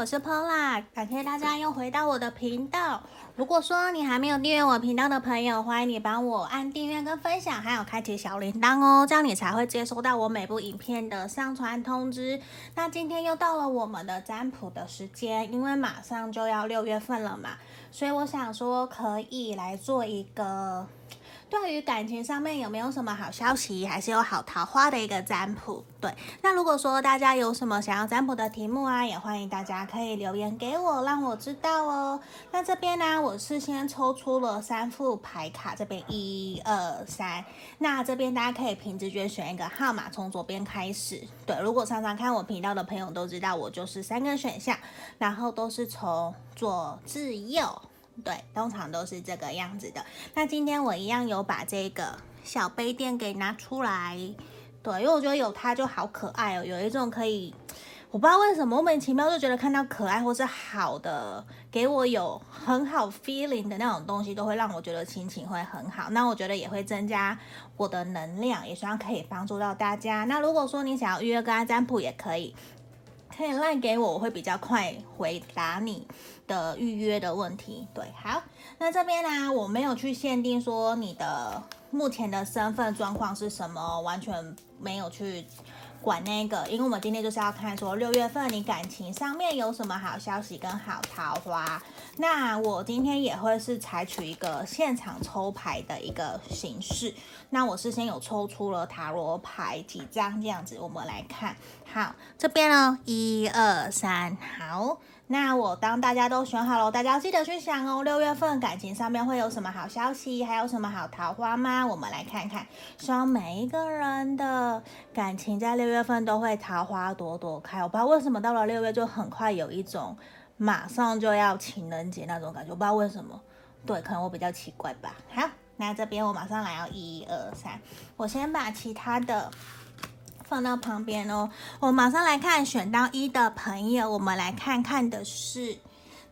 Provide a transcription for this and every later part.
我是 Pola，感谢大家又回到我的频道。如果说你还没有订阅我频道的朋友，欢迎你帮我按订阅跟分享，还有开启小铃铛哦，这样你才会接收到我每部影片的上传通知。那今天又到了我们的占卜的时间，因为马上就要六月份了嘛，所以我想说可以来做一个。对于感情上面有没有什么好消息，还是有好桃花的一个占卜？对，那如果说大家有什么想要占卜的题目啊，也欢迎大家可以留言给我，让我知道哦。那这边呢，我是先抽出了三副牌卡，这边一二三，那这边大家可以凭直觉选一个号码，从左边开始。对，如果常常看我频道的朋友都知道，我就是三个选项，然后都是从左至右。对，通常都是这个样子的。那今天我一样有把这个小杯垫给拿出来，对，因为我觉得有它就好可爱哦，有一种可以，我不知道为什么莫名其妙就觉得看到可爱或是好的，给我有很好 feeling 的那种东西，都会让我觉得心情会很好。那我觉得也会增加我的能量，也希望可以帮助到大家。那如果说你想要预约个案占卜，也可以。可以赖给我，我会比较快回答你的预约的问题。对，好，那这边呢，我没有去限定说你的目前的身份状况是什么，完全没有去。管那个，因为我们今天就是要看说六月份你感情上面有什么好消息跟好桃花。那我今天也会是采取一个现场抽牌的一个形式。那我事先有抽出了塔罗牌几张这样子，我们来看。好，这边呢，一二三，好。那我当大家都选好了，大家记得去想哦。六月份感情上面会有什么好消息，还有什么好桃花吗？我们来看看，希望每一个人的感情在六月份都会桃花朵朵开。我不知道为什么到了六月就很快有一种马上就要情人节那种感觉，我不知道为什么。对，可能我比较奇怪吧。好，那这边我马上来哦一二三，我先把其他的。放到旁边哦，我马上来看选到一的朋友，我们来看看的是。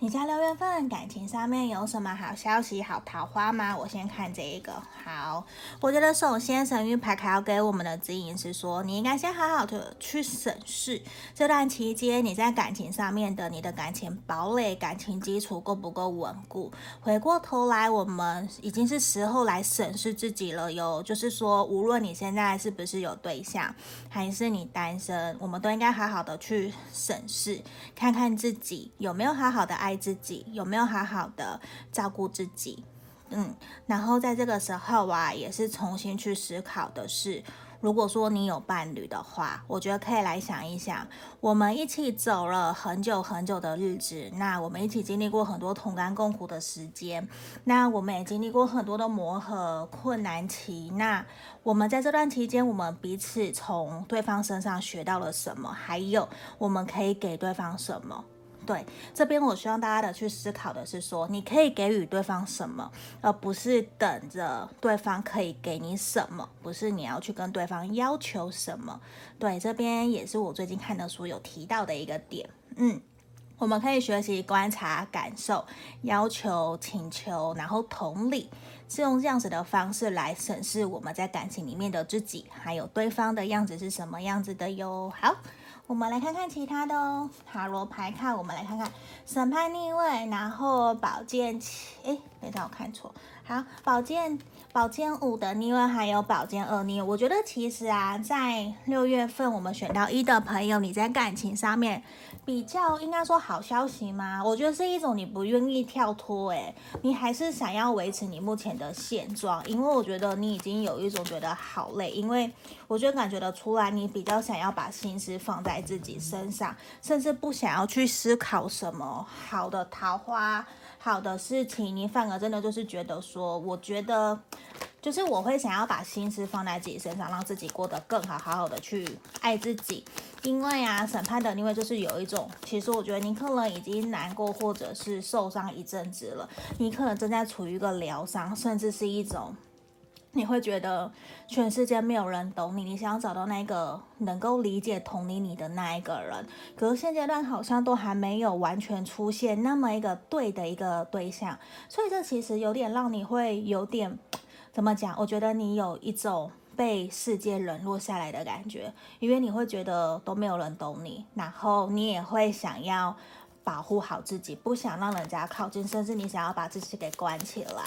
你在六月份感情上面有什么好消息、好桃花吗？我先看这一个。好，我觉得首先神諭牌卡要给我们的指引是说，你应该先好好的去审视这段期间你在感情上面的你的感情堡垒、感情基础够不够稳固。回过头来，我们已经是时候来审视自己了。哟，就是说，无论你现在是不是有对象，还是你单身，我们都应该好好的去审视，看看自己有没有好好的爱。爱自己有没有好好的照顾自己？嗯，然后在这个时候啊，也是重新去思考的是，如果说你有伴侣的话，我觉得可以来想一想，我们一起走了很久很久的日子，那我们一起经历过很多同甘共苦的时间，那我们也经历过很多的磨合困难期，那我们在这段期间，我们彼此从对方身上学到了什么？还有我们可以给对方什么？对，这边我希望大家的去思考的是说，你可以给予对方什么，而不是等着对方可以给你什么，不是你要去跟对方要求什么。对，这边也是我最近看的书有提到的一个点。嗯，我们可以学习观察、感受、要求、请求，然后同理，是用这样子的方式来审视我们在感情里面的自己，还有对方的样子是什么样子的哟。好。我们来看看其他的哦，塔罗牌卡，我们来看看。审判逆位，然后宝剑七，诶，没当我看错，好，宝剑宝剑五的逆位，还有宝剑二逆位。我觉得其实啊，在六月份我们选到一的朋友，你在感情上面。比较应该说好消息吗？我觉得是一种你不愿意跳脱，诶，你还是想要维持你目前的现状，因为我觉得你已经有一种觉得好累，因为我就感觉得出来，你比较想要把心思放在自己身上，甚至不想要去思考什么好的桃花、好的事情，你反而真的就是觉得说，我觉得。就是我会想要把心思放在自己身上，让自己过得更好，好好的去爱自己。因为啊，审判的因为就是有一种，其实我觉得你可能已经难过或者是受伤一阵子了，你可能正在处于一个疗伤，甚至是一种你会觉得全世界没有人懂你，你想要找到那个能够理解同理你的那一个人，可是现阶段好像都还没有完全出现那么一个对的一个对象，所以这其实有点让你会有点。怎么讲？我觉得你有一种被世界冷落下来的感觉，因为你会觉得都没有人懂你，然后你也会想要保护好自己，不想让人家靠近，甚至你想要把自己给关起来。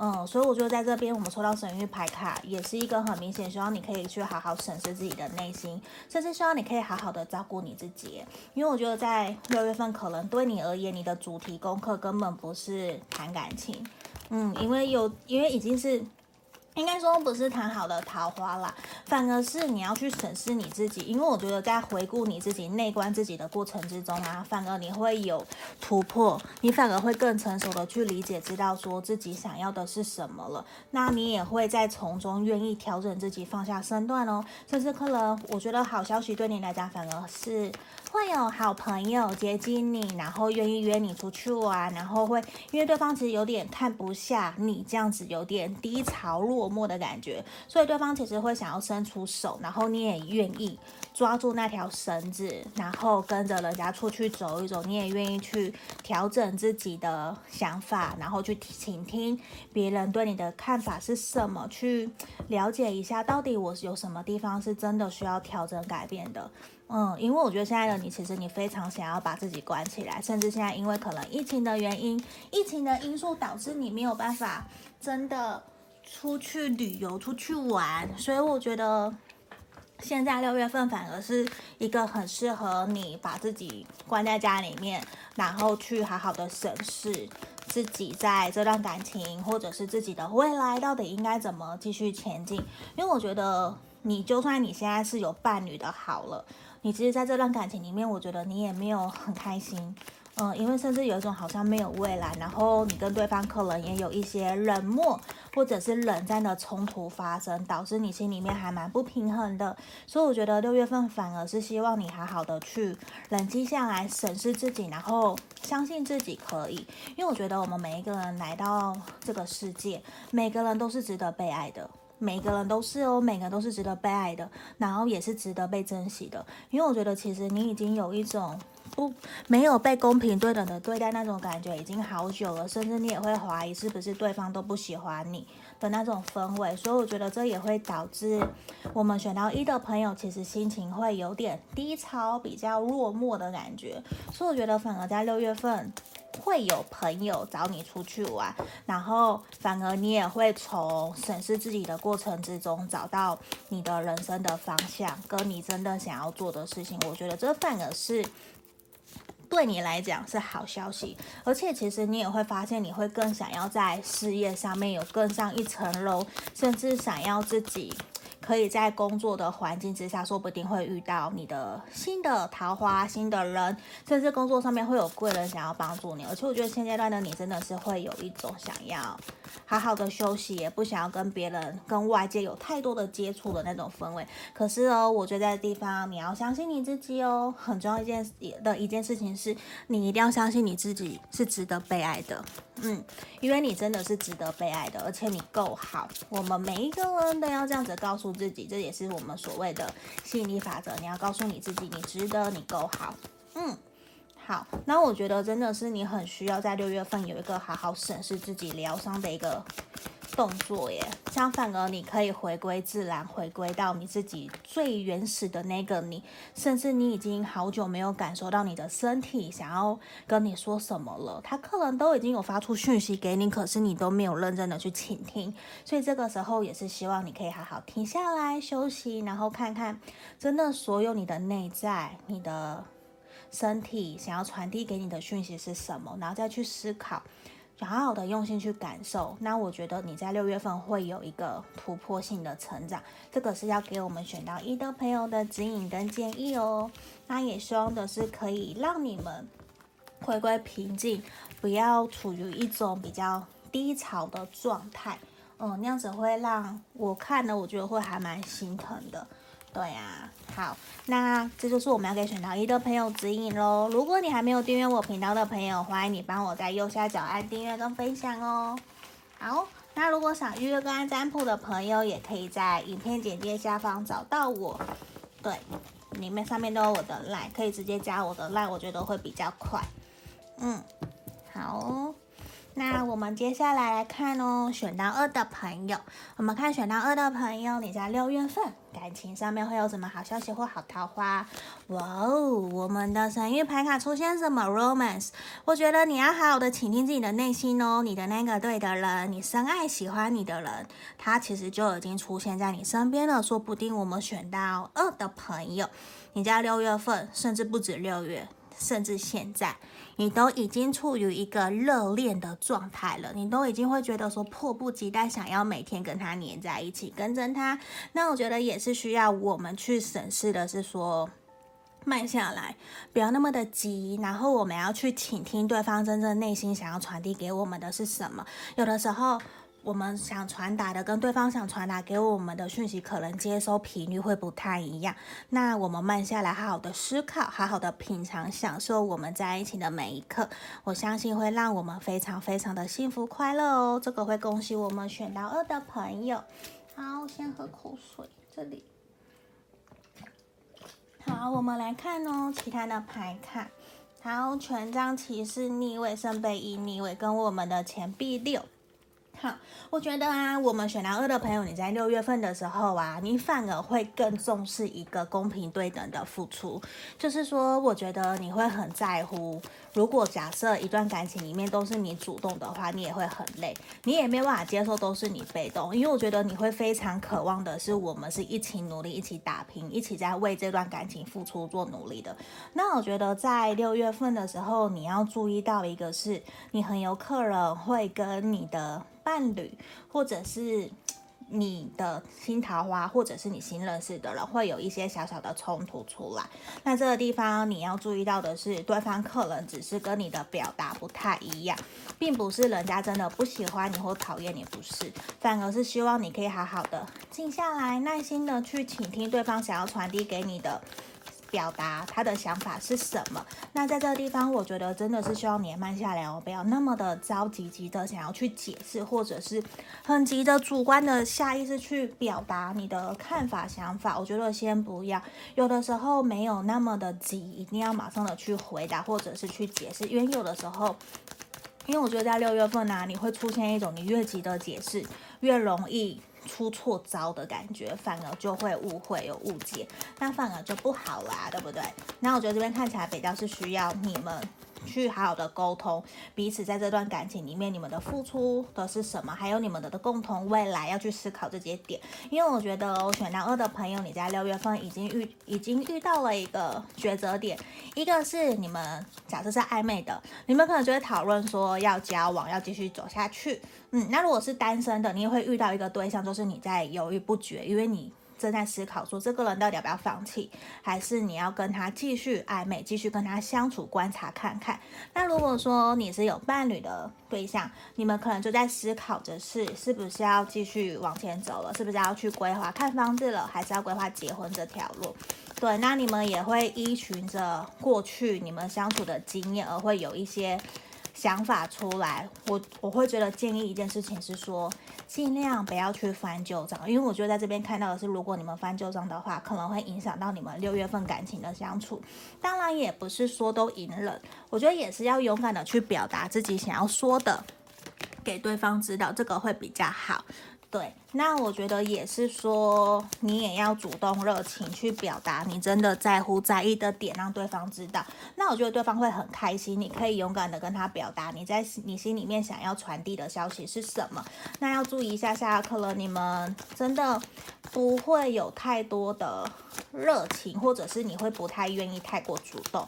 嗯，所以我觉得在这边我们抽到神域牌卡，也是一个很明显，希望你可以去好好审视自己的内心，甚至希望你可以好好的照顾你自己。因为我觉得在六月份，可能对你而言，你的主题功课根本不是谈感情。嗯，因为有，因为已经是。应该说不是谈好的桃花啦，反而是你要去审视你自己，因为我觉得在回顾你自己、内观自己的过程之中啊，反而你会有突破，你反而会更成熟的去理解、知道说自己想要的是什么了。那你也会在从中愿意调整自己、放下身段哦。甚至可能，我觉得好消息对你来讲，反而是。会有好朋友接近你，然后愿意约你出去玩，然后会因为对方其实有点看不下你这样子有点低潮落寞的感觉，所以对方其实会想要伸出手，然后你也愿意抓住那条绳子，然后跟着人家出去走一走，你也愿意去调整自己的想法，然后去倾听别人对你的看法是什么，去了解一下到底我有什么地方是真的需要调整改变的。嗯，因为我觉得现在的你，其实你非常想要把自己关起来，甚至现在因为可能疫情的原因，疫情的因素导致你没有办法真的出去旅游、出去玩，所以我觉得现在六月份反而是一个很适合你把自己关在家里面，然后去好好的审视自己在这段感情或者是自己的未来到底应该怎么继续前进。因为我觉得你就算你现在是有伴侣的，好了。你其实在这段感情里面，我觉得你也没有很开心，嗯，因为甚至有一种好像没有未来，然后你跟对方可能也有一些冷漠或者是冷战的冲突发生，导致你心里面还蛮不平衡的。所以我觉得六月份反而是希望你好好的去冷静下来，审视自己，然后相信自己可以。因为我觉得我们每一个人来到这个世界，每个人都是值得被爱的。每个人都是哦，每个人都是值得被爱的，然后也是值得被珍惜的。因为我觉得，其实你已经有一种不没有被公平对等的对待那种感觉，已经好久了，甚至你也会怀疑是不是对方都不喜欢你的那种氛围。所以我觉得这也会导致我们选到一的朋友，其实心情会有点低潮，比较落寞的感觉。所以我觉得，反而在六月份。会有朋友找你出去玩，然后反而你也会从审视自己的过程之中找到你的人生的方向，跟你真的想要做的事情。我觉得这反而是对你来讲是好消息，而且其实你也会发现，你会更想要在事业上面有更上一层楼，甚至想要自己。可以在工作的环境之下，说不定会遇到你的新的桃花、新的人，甚至工作上面会有贵人想要帮助你。而且我觉得现阶段的你真的是会有一种想要好好的休息，也不想要跟别人、跟外界有太多的接触的那种氛围。可是哦，我觉得在地方你要相信你自己哦，很重要一件的一件事情是，你一定要相信你自己是值得被爱的。嗯，因为你真的是值得被爱的，而且你够好。我们每一个人都要这样子告诉自己，这也是我们所谓的吸引力法则。你要告诉你自己，你值得，你够好。嗯，好。那我觉得真的是你很需要在六月份有一个好好审视自己疗伤的一个。动作耶，相反而你可以回归自然，回归到你自己最原始的那个你，甚至你已经好久没有感受到你的身体想要跟你说什么了，他客人都已经有发出讯息给你，可是你都没有认真的去倾听，所以这个时候也是希望你可以好好停下来休息，然后看看真的所有你的内在、你的身体想要传递给你的讯息是什么，然后再去思考。好好的用心去感受，那我觉得你在六月份会有一个突破性的成长，这个是要给我们选到一的朋友的指引跟建议哦。那也希望的是可以让你们回归平静，不要处于一种比较低潮的状态，嗯，那样子会让我看了，我觉得会还蛮心疼的。对、啊，好，那这就是我们要给选到一的朋友指引喽。如果你还没有订阅我频道的朋友，欢迎你帮我在右下角按订阅跟分享哦。好，那如果想预约个案占卜的朋友，也可以在影片简介下方找到我。对，里面上面都有我的 line，可以直接加我的 line，我觉得会比较快。嗯，好。那我们接下来来看哦，选到二的朋友，我们看选到二的朋友，你在六月份感情上面会有什么好消息或好桃花？哇哦，我们的神諭牌卡出现什么？Romance，我觉得你要好好的倾听自己的内心哦，你的那个对的人，你深爱喜欢你的人，他其实就已经出现在你身边了。说不定我们选到二的朋友，你在六月份，甚至不止六月。甚至现在，你都已经处于一个热恋的状态了，你都已经会觉得说迫不及待想要每天跟他黏在一起，跟着他。那我觉得也是需要我们去审视的，是说慢下来，不要那么的急，然后我们要去倾听对方真正内心想要传递给我们的是什么。有的时候。我们想传达的跟对方想传达给我们的讯息，可能接收频率会不太一样。那我们慢下来，好好的思考，好好的品尝，享受我们在一起的每一刻。我相信会让我们非常非常的幸福快乐哦。这个会恭喜我们选到二的朋友。好，先喝口水。这里。好，我们来看哦，其他的牌卡。好，权杖骑士逆位，圣杯一逆位，跟我们的钱币六。好，我觉得啊，我们选男二的朋友，你在六月份的时候啊，你反而会更重视一个公平对等的付出。就是说，我觉得你会很在乎。如果假设一段感情里面都是你主动的话，你也会很累，你也没有办法接受都是你被动。因为我觉得你会非常渴望的是，我们是一起努力、一起打拼、一起在为这段感情付出做努力的。那我觉得在六月份的时候，你要注意到一个是，你很有可能会跟你的。伴侣，或者是你的新桃花，或者是你新认识的人，会有一些小小的冲突出来。那这个地方你要注意到的是，对方客人只是跟你的表达不太一样，并不是人家真的不喜欢你或讨厌你，不是，反而是希望你可以好好的静下来，耐心的去倾听对方想要传递给你的。表达他的想法是什么？那在这个地方，我觉得真的是需要你慢下来哦，不要那么的着急急的想要去解释，或者是很急的主观的下意识去表达你的看法想法。我觉得先不要，有的时候没有那么的急，一定要马上的去回答或者是去解释，因为有的时候，因为我觉得在六月份呢、你会出现一种你越急的解释，越容易。出错招的感觉，反而就会误会有误解，那反而就不好啦，对不对？那我觉得这边看起来比较是需要你们。去好好的沟通，彼此在这段感情里面，你们的付出的是什么？还有你们的共同未来要去思考这些点。因为我觉得我选到二的朋友，你在六月份已经遇已经遇到了一个抉择点，一个是你们假设是暧昧的，你们可能就会讨论说要交往，要继续走下去。嗯，那如果是单身的，你也会遇到一个对象，就是你在犹豫不决，因为你。正在思考说，这个人到底要不要放弃，还是你要跟他继续暧昧，继续跟他相处，观察看看。那如果说你是有伴侣的对象，你们可能就在思考着是是不是要继续往前走了，是不是要去规划看房子了，还是要规划结婚这条路？对，那你们也会依循着过去你们相处的经验，而会有一些。想法出来，我我会觉得建议一件事情是说，尽量不要去翻旧账，因为我觉得在这边看到的是，如果你们翻旧账的话，可能会影响到你们六月份感情的相处。当然也不是说都隐忍，我觉得也是要勇敢的去表达自己想要说的，给对方知道，这个会比较好。对，那我觉得也是说，你也要主动热情去表达你真的在乎、在意的点，让对方知道。那我觉得对方会很开心，你可以勇敢的跟他表达你在你心里面想要传递的消息是什么。那要注意一下，下课了，你们真的不会有太多的热情，或者是你会不太愿意太过主动。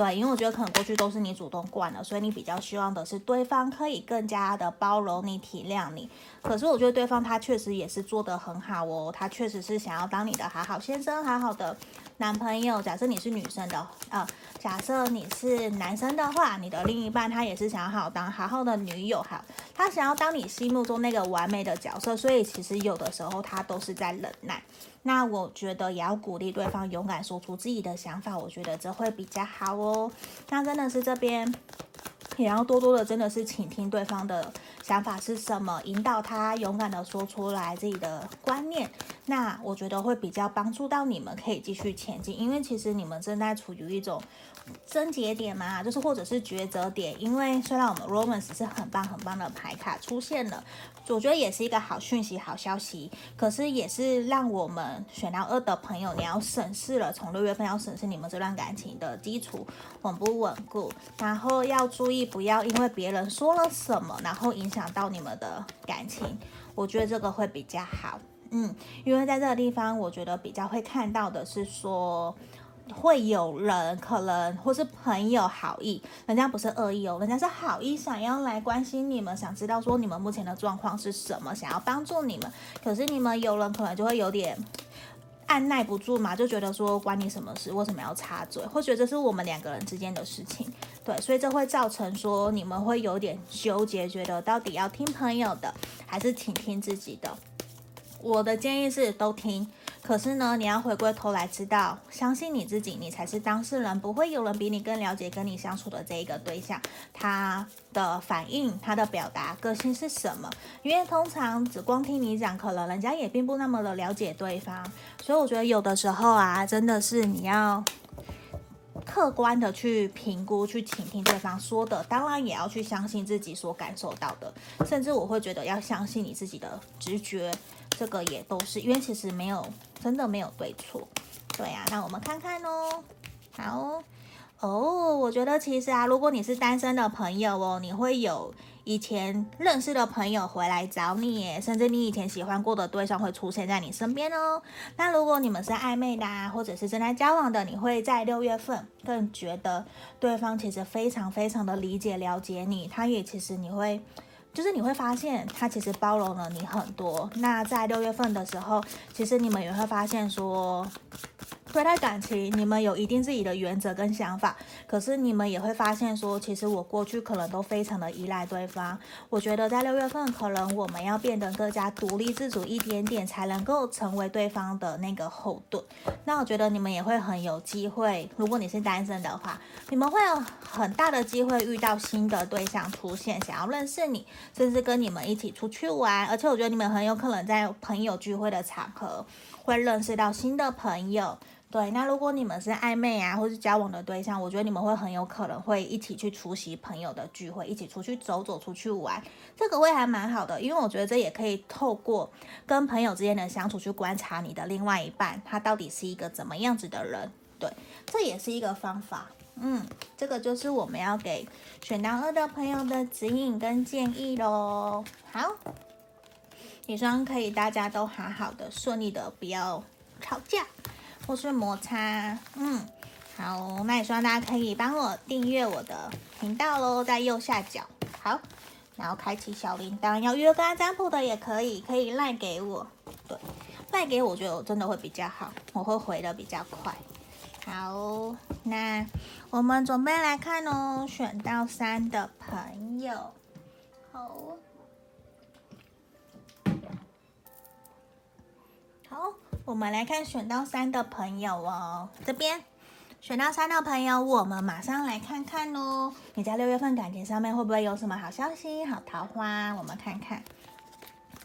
对，因为我觉得可能过去都是你主动惯了，所以你比较希望的是对方可以更加的包容你、体谅你。可是我觉得对方他确实也是做得很好哦，他确实是想要当你的好好先生、好好的男朋友。假设你是女生的，呃，假设你是男生的话，你的另一半他也是想要好当好好的女友，好，他想要当你心目中那个完美的角色。所以其实有的时候他都是在忍耐。那我觉得也要鼓励对方勇敢说出自己的想法，我觉得这会比较好哦。那真的是这边也要多多的，真的是倾听对方的。想法是什么，引导他勇敢的说出来自己的观念。那我觉得会比较帮助到你们，可以继续前进。因为其实你们正在处于一种症结点嘛，就是或者是抉择点。因为虽然我们 Romance 是很棒很棒的牌卡出现了，我觉得也是一个好讯息、好消息。可是也是让我们选到二的朋友，你要审视了，从六月份要审视你们这段感情的基础稳不稳固，然后要注意不要因为别人说了什么，然后影响想到你们的感情。我觉得这个会比较好。嗯，因为在这个地方，我觉得比较会看到的是说，会有人可能或是朋友好意，人家不是恶意哦，人家是好意，想要来关心你们，想知道说你们目前的状况是什么，想要帮助你们。可是你们有人可能就会有点按耐不住嘛，就觉得说关你什么事，为什么要插嘴？或觉得这是我们两个人之间的事情，对，所以这会造成说你们会有点纠结，觉得到底要听朋友的，还是倾听自己的。我的建议是都听，可是呢，你要回归头来知道，相信你自己，你才是当事人，不会有人比你更了解跟你相处的这一个对象，他的反应、他的表达、个性是什么？因为通常只光听你讲，可能人家也并不那么的了解对方，所以我觉得有的时候啊，真的是你要客观的去评估、去倾听对方说的，当然也要去相信自己所感受到的，甚至我会觉得要相信你自己的直觉。这个也都是，因为其实没有，真的没有对错，对、啊。那我们看看哦，好哦，我觉得其实啊，如果你是单身的朋友哦，你会有以前认识的朋友回来找你，甚至你以前喜欢过的对象会出现在你身边哦。那如果你们是暧昧的啊，或者是正在交往的，你会在六月份更觉得对方其实非常非常的理解了解你，他也其实你会。就是你会发现，他其实包容了你很多。那在六月份的时候，其实你们也会发现说。对待感情，你们有一定自己的原则跟想法，可是你们也会发现说，其实我过去可能都非常的依赖对方。我觉得在六月份，可能我们要变得更加独立自主一点点，才能够成为对方的那个后盾。那我觉得你们也会很有机会，如果你是单身的话，你们会有很大的机会遇到新的对象出现，想要认识你，甚至跟你们一起出去玩。而且我觉得你们很有可能在朋友聚会的场合会认识到新的朋友。对，那如果你们是暧昧啊，或是交往的对象，我觉得你们会很有可能会一起去出席朋友的聚会，一起出去走走，出去玩，这个会还蛮好的，因为我觉得这也可以透过跟朋友之间的相处去观察你的另外一半，他到底是一个怎么样子的人。对，这也是一个方法。嗯，这个就是我们要给选到二的朋友的指引跟建议喽。好，也希望可以大家都好好的、顺利的，不要吵架。或是摩擦，嗯，好，那也希望大家可以帮我订阅我的频道喽，在右下角，好，然后开启小铃铛，要约跟占卜的也可以，可以赖给我，对，赖给我，我觉得我真的会比较好，我会回的比较快。好，那我们准备来看哦，选到三的朋友，好，我们来看选到三的朋友哦，这边选到三的朋友，我们马上来看看哦。你在六月份感情上面会不会有什么好消息、好桃花？我们看看。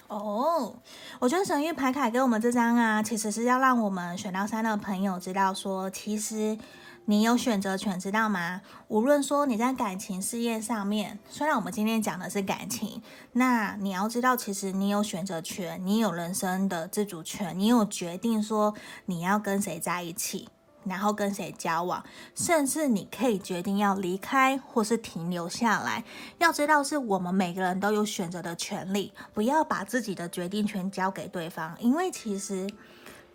哦，我觉得神谕牌卡给我们这张啊，其实是要让我们选到三的朋友知道说，其实。你有选择权，知道吗？无论说你在感情事业上面，虽然我们今天讲的是感情，那你要知道，其实你有选择权，你有人生的自主权，你有决定说你要跟谁在一起，然后跟谁交往，甚至你可以决定要离开或是停留下来。要知道，是我们每个人都有选择的权利，不要把自己的决定权交给对方，因为其实。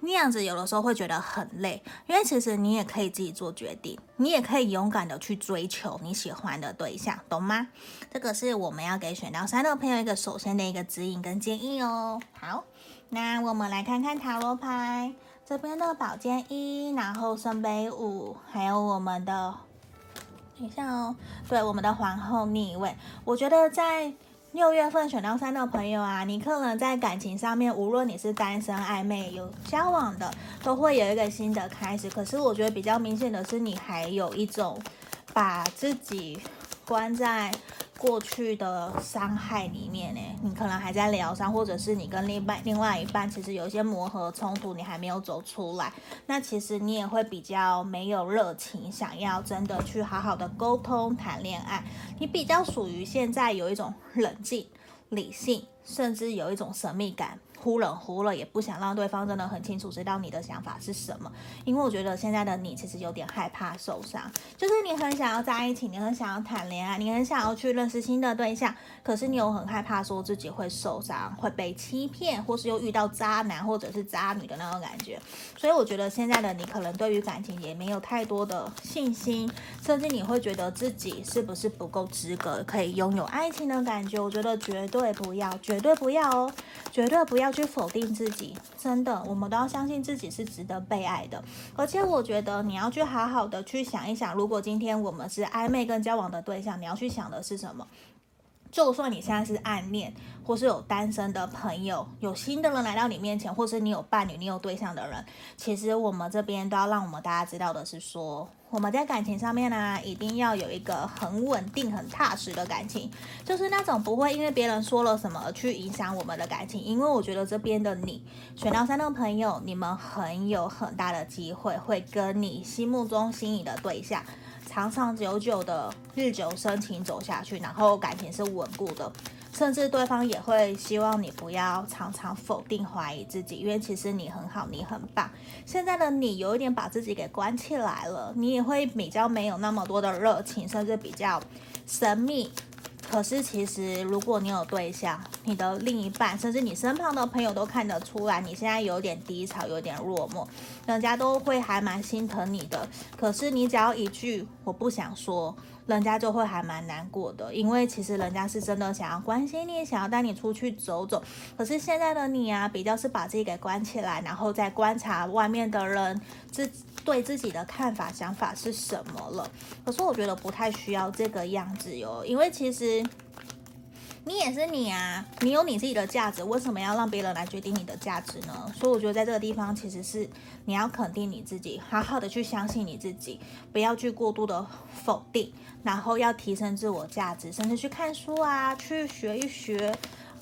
那样子有的时候会觉得很累，因为其实你也可以自己做决定，你也可以勇敢的去追求你喜欢的对象，懂吗？这个是我们要给选到三的朋友一个首先的一个指引跟建议哦。好，那我们来看看塔罗牌，这边的宝剑一，然后圣杯五，还有我们的，等一下哦，对，我们的皇后逆位，我觉得在。六月份选到三的朋友啊，你可能在感情上面，无论你是单身、暧昧、有交往的，都会有一个新的开始。可是我觉得比较明显的是，你还有一种把自己关在过去的伤害里面呢，你可能还在疗伤，或者是你跟另一半、另外一半其实有一些磨合冲突，你还没有走出来，那其实你也会比较没有热情，想要真的去好好的沟通谈恋爱，你比较属于现在有一种冷静、理性，甚至有一种神秘感。忽冷忽热，也不想让对方真的很清楚知道你的想法是什么，因为我觉得现在的你其实有点害怕受伤，就是你很想要在一起，你很想要谈恋爱，你很想要去认识新的对象，可是你又很害怕说自己会受伤，会被欺骗，或是又遇到渣男或者是渣女的那种感觉，所以我觉得现在的你可能对于感情也没有太多的信心，甚至你会觉得自己是不是不够资格可以拥有爱情的感觉，我觉得绝对不要，绝对不要哦，绝对不要。去否定自己，真的，我们都要相信自己是值得被爱的。而且我觉得你要去好好的去想一想，如果今天我们是暧昧跟交往的对象，你要去想的是什么？就算你现在是暗恋，或是有单身的朋友，有新的人来到你面前，或是你有伴侣、你有对象的人，其实我们这边都要让我们大家知道的是说，我们在感情上面呢、一定要有一个很稳定、很踏实的感情，就是那种不会因为别人说了什么而去影响我们的感情。因为我觉得这边的你选到三的朋友，你们很有很大的机会会跟你心目中心仪的对象。长长久久的日久生情走下去，然后感情是稳固的，甚至对方也会希望你不要常常否定怀疑自己，因为其实你很好，你很棒。现在的你有一点把自己给关起来了，你也会比较没有那么多的热情，甚至比较神秘。可是，其实如果你有对象，你的另一半，甚至你身旁的朋友都看得出来，你现在有点低潮，有点落寞，人家都会还蛮心疼你的。可是你只要一句“我不想说”，人家就会还蛮难过的，因为其实人家是真的想要关心你，想要带你出去走走。可是现在的你啊，比较是把自己给关起来，然后再观察外面的人自对自己的看法、想法是什么了。可是我觉得不太需要这个样子哟，因为其实。你也是你啊，你有你自己的价值，为什么要让别人来决定你的价值呢？所以我觉得在这个地方，其实是你要肯定你自己，好好的去相信你自己，不要去过度的否定，然后要提升自我价值，甚至去看书啊，去学一学，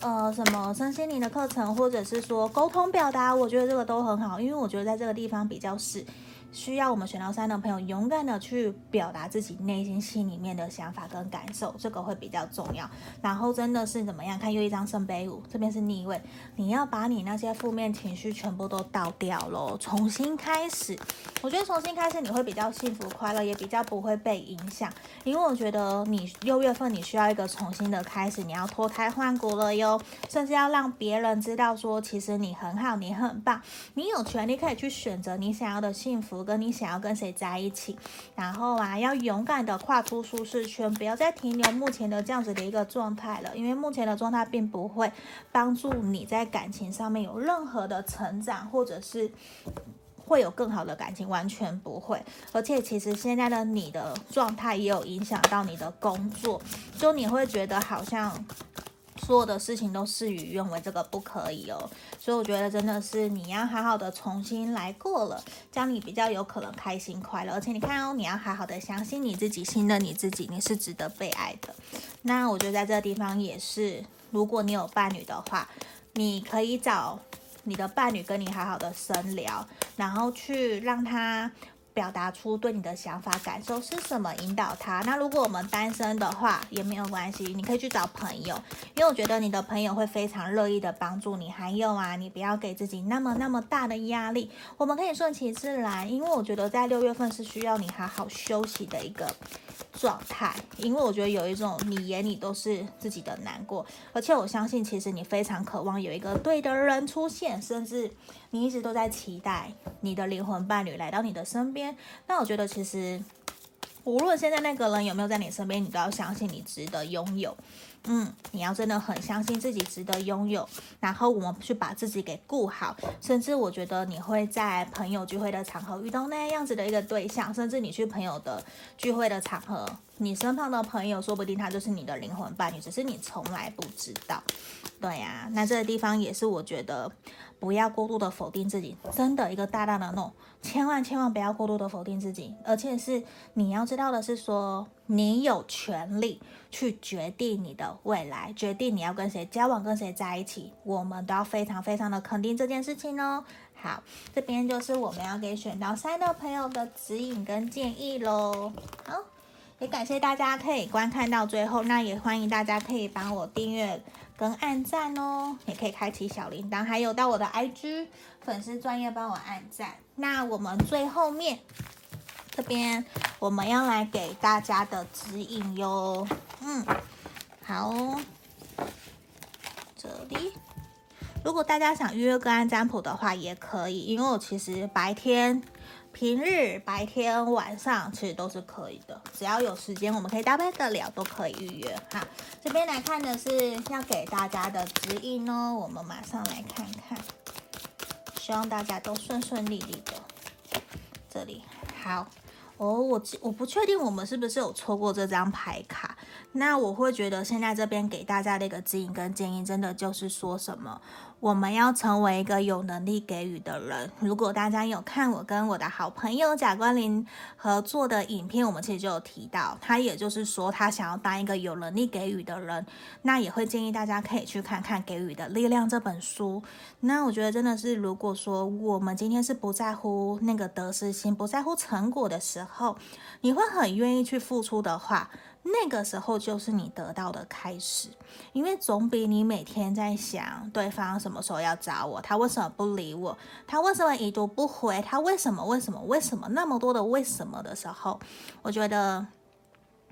呃，什么身心灵的课程，或者是说沟通表达，我觉得这个都很好，因为我觉得在这个地方比较是。需要我们选到三的朋友勇敢的去表达自己内心心里面的想法跟感受，这个会比较重要。然后真的是怎么样？看又一张圣杯五，这边是逆位，你要把你那些负面情绪全部都倒掉喽，重新开始。我觉得重新开始你会比较幸福快乐，也比较不会被影响。因为我觉得你六月份你需要一个重新的开始，你要脱胎换骨了哟，甚至要让别人知道说，其实你很好，你很棒，你有权利可以去选择你想要的幸福。我跟你想要跟谁在一起，然后啊，要勇敢的跨出舒适圈，不要再停留目前的这样子的一个状态了，因为目前的状态并不会帮助你在感情上面有任何的成长，或者是会有更好的感情，完全不会。而且其实现在的你的状态也有影响到你的工作，就你会觉得好像。所有的事情都事与愿违，这个不可以哦。所以我觉得真的是你要好好的重新来过了，这样你比较有可能开心快乐。而且你看哦，你要好好的相信你自己，信任你自己，你是值得被爱的。那我觉得在这个地方也是，如果你有伴侣的话，你可以找你的伴侣跟你好好的深聊，然后去让他。表达出对你的想法、感受是什么，引导他。那如果我们单身的话也没有关系，你可以去找朋友，因为我觉得你的朋友会非常乐意的帮助你。还有啊，你不要给自己那么那么大的压力，我们可以顺其自然。因为我觉得在六月份是需要你好好休息的一个状态，因为我觉得有一种你眼里都是自己的难过，而且我相信其实你非常渴望有一个对的人出现，甚至你一直都在期待你的灵魂伴侣来到你的身边。那我觉得其实无论现在那个人有没有在你身边，你都要相信你值得拥有。嗯，你要真的很相信自己值得拥有，然后我们去把自己给顾好，甚至我觉得你会在朋友聚会的场合遇到那样子的一个对象，甚至你去朋友的聚会的场合，你身旁的朋友说不定他就是你的灵魂伴侣，只是你从来不知道。对呀，那这个地方也是我觉得不要过度的否定自己，真的一个大大的 no，千万千万不要过度的否定自己，而且是你要知道的是说，你有权利去决定你的未来，决定你要跟谁交往，跟谁在一起，我们都要非常非常的肯定这件事情哦。好，这边就是我们要给选到三的朋友的指引跟建议喽。好，也感谢大家可以观看到最后，那也欢迎大家可以帮我订阅跟按赞哦，也可以开启小铃铛，还有到我的 IG 粉丝专业帮我按赞。那我们最后面这边我们要来给大家的指引哟，嗯，好，这里。如果大家想预约个案占卜的话，也可以，因为我其实白天、平日、白天、晚上其实都是可以的，只要有时间，我们可以搭配得了，都可以预约。哈，这边来看的是要给大家的指引哦，我们马上来看看，希望大家都顺顺利利的。这里好。哦，我我不确定我们是不是有错过这张牌卡。那我会觉得现在这边给大家的一个指引跟建议，真的就是说什么，我们要成为一个有能力给予的人。如果大家有看我跟我的好朋友贾冠霖合作的影片，我们其实就有提到，他也就是说他想要当一个有能力给予的人。那也会建议大家可以去看看《给予的力量》这本书。那我觉得真的是，如果说我们今天是不在乎那个得失心，不在乎成果的时候，你会很愿意去付出的话，那个时候就是你得到的开始，因为总比你每天在想对方什么时候要找我，他为什么不理我，他为什么已读不回，他为什么为什么为什么那么多的为什么的时候，我觉得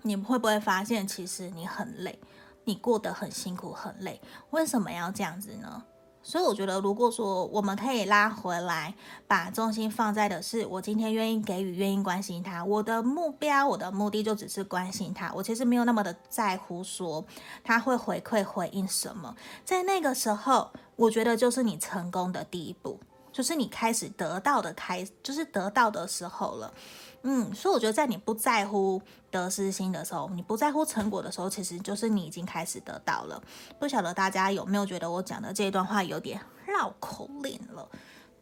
你会不会发现，其实你很累，你过得很辛苦很累，为什么要这样子呢？所以我觉得，如果说我们可以拉回来，把重心放在的是我今天愿意给予、愿意关心他，我的目标、我的目的就只是关心他，我其实没有那么的在乎说他会回馈、回应什么。在那个时候，我觉得就是你成功的第一步，就是你开始得到的开，就是得到的时候了。嗯，所以我觉得在你不在乎得失心的时候，你不在乎成果的时候，其实就是你已经开始得到了。不晓得大家有没有觉得我讲的这一段话有点绕口令了？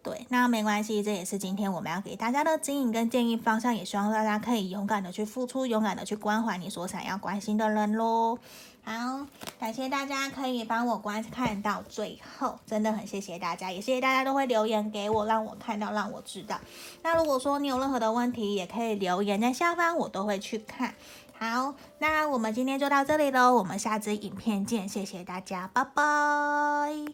对，那没关系，这也是今天我们要给大家的指引跟建议方向，也希望大家可以勇敢的去付出，勇敢的去关怀你所想要关心的人喽。好，感谢大家可以帮我观看到最后，真的很谢谢大家，也谢谢大家都会留言给我，让我看到，让我知道。那如果说你有任何的问题，也可以留言在下方，我都会去看。好，那我们今天就到这里喽，我们下支影片见，谢谢大家，拜拜。